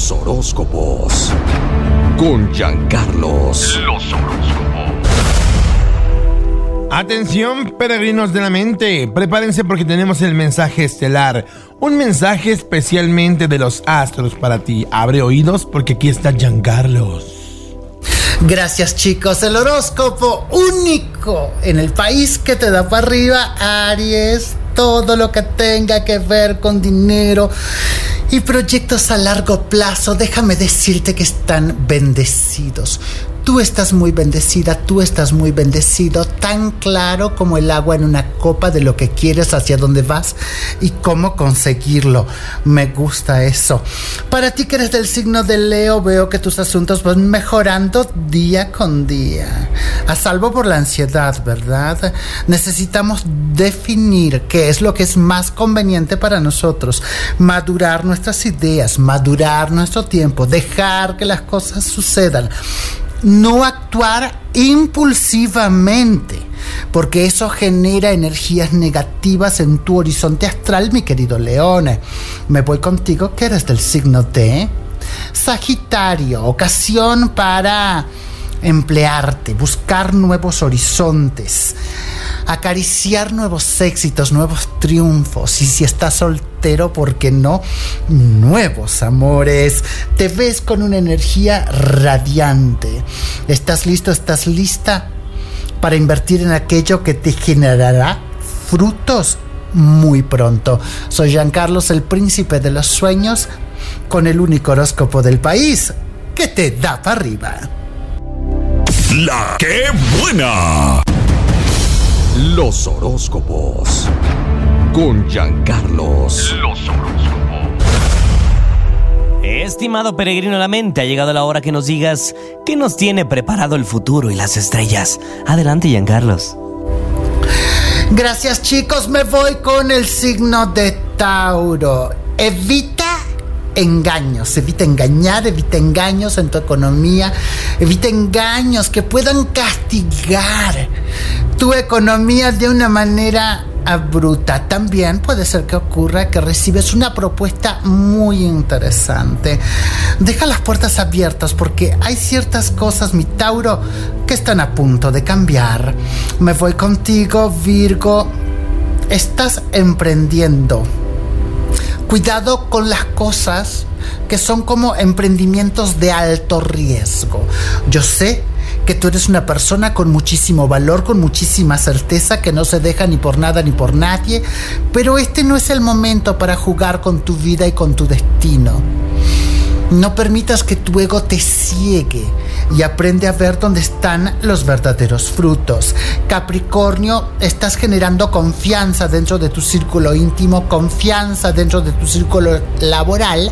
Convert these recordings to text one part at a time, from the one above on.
Los horóscopos. Con Giancarlos. Los horóscopos. Atención, peregrinos de la mente. Prepárense porque tenemos el mensaje estelar. Un mensaje especialmente de los astros para ti. Abre oídos porque aquí está Giancarlos. Gracias chicos, el horóscopo único en el país que te da para arriba, Aries, todo lo que tenga que ver con dinero y proyectos a largo plazo, déjame decirte que están bendecidos. Tú estás muy bendecida, tú estás muy bendecido, tan claro como el agua en una copa de lo que quieres, hacia dónde vas y cómo conseguirlo. Me gusta eso. Para ti que eres del signo de Leo, veo que tus asuntos van mejorando día con día. A salvo por la ansiedad, ¿verdad? Necesitamos definir qué es lo que es más conveniente para nosotros. Madurar nuestras ideas, madurar nuestro tiempo, dejar que las cosas sucedan no actuar impulsivamente, porque eso genera energías negativas en tu horizonte astral, mi querido León. Me voy contigo, que eres del signo de Sagitario, ocasión para emplearte, buscar nuevos horizontes, acariciar nuevos éxitos, nuevos triunfos. Y si estás soltero, ¿por qué no? Nuevos amores. Te ves con una energía radiante. ¿Estás listo? ¿Estás lista para invertir en aquello que te generará frutos? Muy pronto. Soy Carlos, el príncipe de los sueños, con el único horóscopo del país que te da para arriba. La buena. Los horóscopos. Con Giancarlos. Los horóscopos. Estimado peregrino de la mente, ha llegado la hora que nos digas qué nos tiene preparado el futuro y las estrellas. Adelante, Giancarlos. Gracias, chicos. Me voy con el signo de Tauro. Evita engaños, evita engañar, evita engaños en tu economía, evita engaños que puedan castigar tu economía de una manera bruta. También puede ser que ocurra que recibes una propuesta muy interesante. Deja las puertas abiertas porque hay ciertas cosas, mi Tauro, que están a punto de cambiar. Me voy contigo, Virgo. Estás emprendiendo Cuidado con las cosas que son como emprendimientos de alto riesgo. Yo sé que tú eres una persona con muchísimo valor, con muchísima certeza, que no se deja ni por nada ni por nadie, pero este no es el momento para jugar con tu vida y con tu destino. No permitas que tu ego te ciegue y aprende a ver dónde están los verdaderos frutos. Capricornio, estás generando confianza dentro de tu círculo íntimo, confianza dentro de tu círculo laboral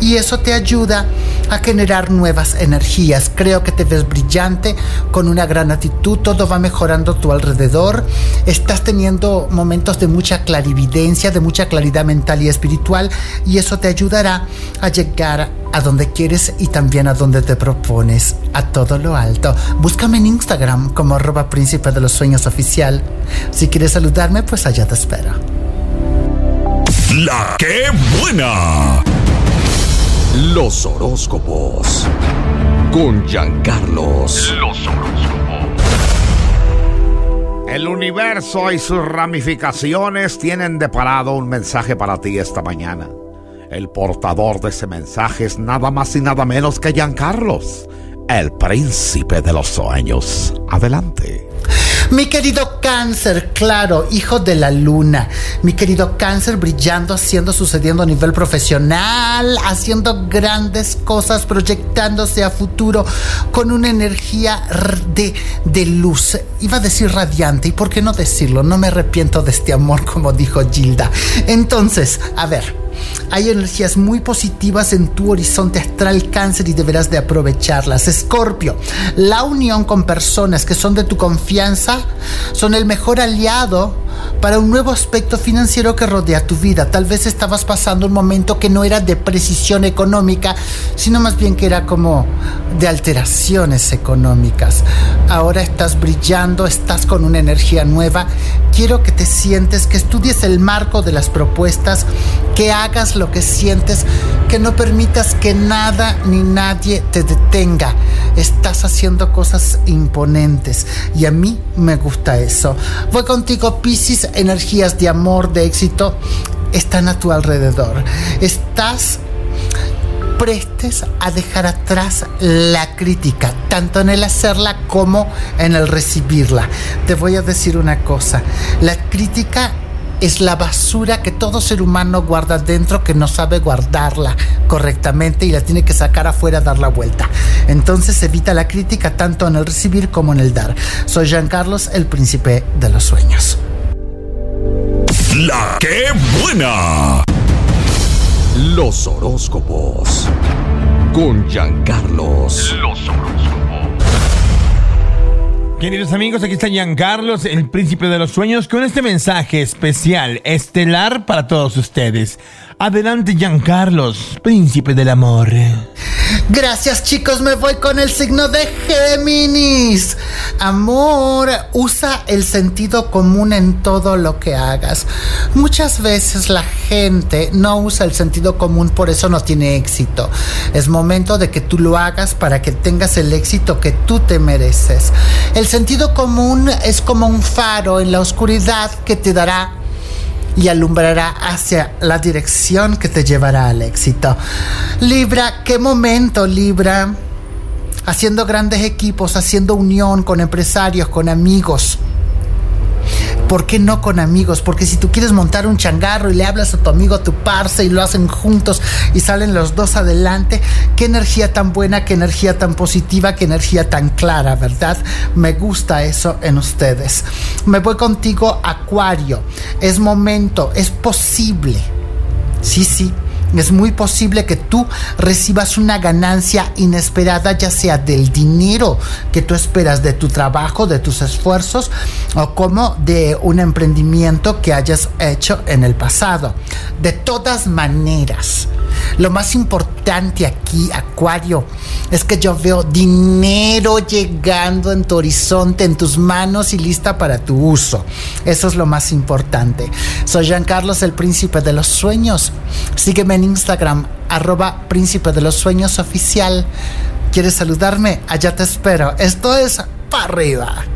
y eso te ayuda a generar nuevas energías. Creo que te ves brillante, con una gran actitud, todo va mejorando a tu alrededor. Estás teniendo momentos de mucha clarividencia, de mucha claridad mental y espiritual y eso te ayudará a llegar a donde quieres y también a donde te propones, a todo lo alto. Búscame en Instagram como arroba príncipe de los sueños oficial. Si quieres saludarme, pues allá te espero. La que buena. Los horóscopos. Con Giancarlos. Los horóscopos. El universo y sus ramificaciones tienen de parado un mensaje para ti esta mañana. El portador de ese mensaje es nada más y nada menos que Giancarlos, el príncipe de los sueños. Adelante. Mi querido cáncer, claro, hijo de la luna. Mi querido cáncer brillando, haciendo, sucediendo a nivel profesional, haciendo grandes cosas, proyectándose a futuro con una energía de, de luz. Iba a decir radiante, y por qué no decirlo, no me arrepiento de este amor, como dijo Gilda. Entonces, a ver, hay energías muy positivas en tu horizonte astral cáncer y deberás de aprovecharlas. Escorpio, la unión con personas que son de tu confianza son el mejor aliado para un nuevo aspecto financiero que rodea tu vida. Tal vez estabas pasando un momento que no era de precisión económica, sino más bien que era como de alteraciones económicas. Ahora estás brillando, estás con una energía nueva. Quiero que te sientes, que estudies el marco de las propuestas, que hagas lo que sientes, que no permitas que nada ni nadie te detenga. Estás haciendo cosas imponentes y a mí me gusta eso. Voy contigo, Piscis, energías de amor, de éxito están a tu alrededor. Estás prestes a dejar atrás la crítica, tanto en el hacerla como en el recibirla. Te voy a decir una cosa, la crítica es la basura que todo ser humano guarda dentro que no sabe guardarla correctamente y la tiene que sacar afuera, dar la vuelta. Entonces evita la crítica tanto en el recibir como en el dar. Soy Jean Carlos, el príncipe de los sueños. La buena. Los horóscopos. Con Giancarlos. Los horóscopos. Queridos amigos, aquí está Giancarlos, el príncipe de los sueños, con este mensaje especial, estelar para todos ustedes. Adelante, Giancarlos, príncipe del amor. Gracias chicos, me voy con el signo de Géminis. Amor, usa el sentido común en todo lo que hagas. Muchas veces la gente no usa el sentido común, por eso no tiene éxito. Es momento de que tú lo hagas para que tengas el éxito que tú te mereces. El sentido común es como un faro en la oscuridad que te dará y alumbrará hacia la dirección que te llevará al éxito. Libra, qué momento, Libra. Haciendo grandes equipos, haciendo unión con empresarios, con amigos. ¿Por qué no con amigos? Porque si tú quieres montar un changarro y le hablas a tu amigo, a tu parce y lo hacen juntos y salen los dos adelante, qué energía tan buena, qué energía tan positiva, qué energía tan clara, ¿verdad? Me gusta eso en ustedes. Me voy contigo, Acuario. Es momento, es posible. Sí, sí, es muy posible que tú recibas una ganancia inesperada, ya sea del dinero que tú esperas de tu trabajo, de tus esfuerzos, o como de un emprendimiento que hayas hecho en el pasado. De todas maneras, lo más importante aquí, Acuario, es que yo veo dinero llegando en tu horizonte, en tus manos y lista para tu uso. Eso es lo más importante. Soy Jean Carlos, el príncipe de los sueños. Sígueme en Instagram, arroba príncipe de los sueños oficial. ¿Quieres saludarme? Allá te espero. Esto es para arriba.